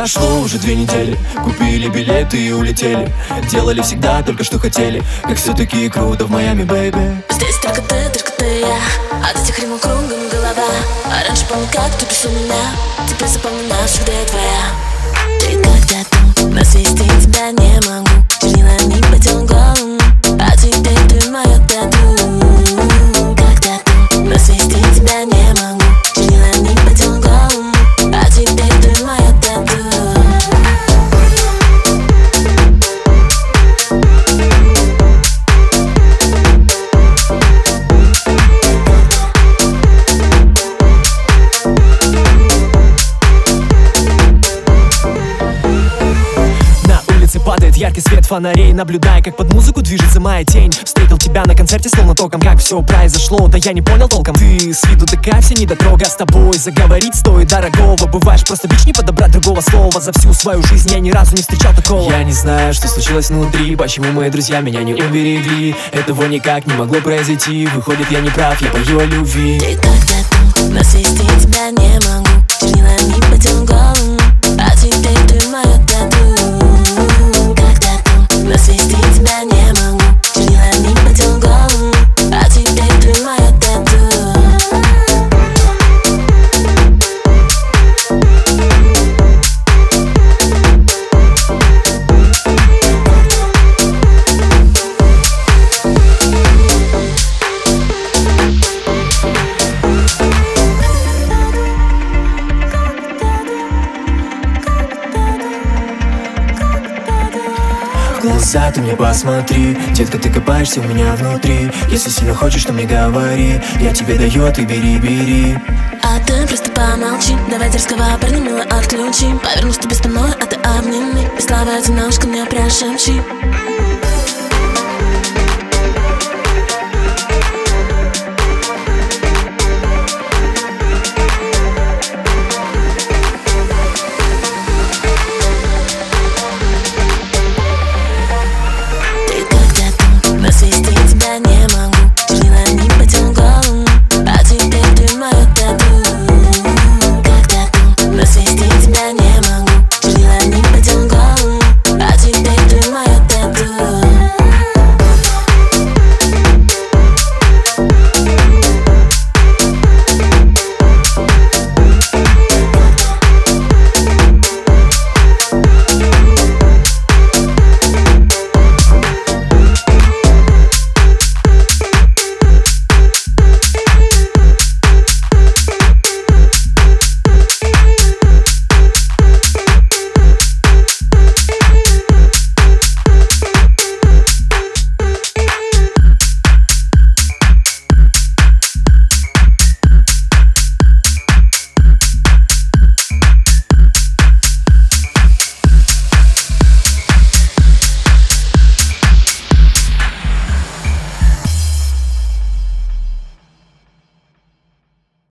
Прошло уже две недели. Купили билеты и улетели. Делали всегда только что хотели. Как все-таки круто в Майами, бэйби. Здесь только ты, только ты, я. От этих римов кругом голова. А раньше помню, как ты писал меня. Теперь запомню навсегда я твоя. Ты как-то там, но свести тебя не могу. Чернилами по телу яркий свет фонарей Наблюдая, как под музыку движется моя тень. Встретил тебя на концерте словно током Как все произошло, да я не понял толком. Ты с виду такая вся недотрога. С тобой заговорить стоит дорогого. Бываешь просто бич, не подобрать другого слова. За всю свою жизнь я ни разу не встречал такого. Я не знаю, что случилось внутри. Почему мои друзья меня не уберегли? Этого никак не могло произойти. Выходит, я не прав, я пою о любви. Ты как-то там, но глаза ты мне посмотри. Детка, ты копаешься у меня внутри. Если сильно хочешь, то мне говори. Я тебе даю, а ты бери, бери. А ты просто помолчи. Давай дерзкого парня мило отключи. Повернусь тебе спиной, а ты обними. И слова ушко мне прошепчи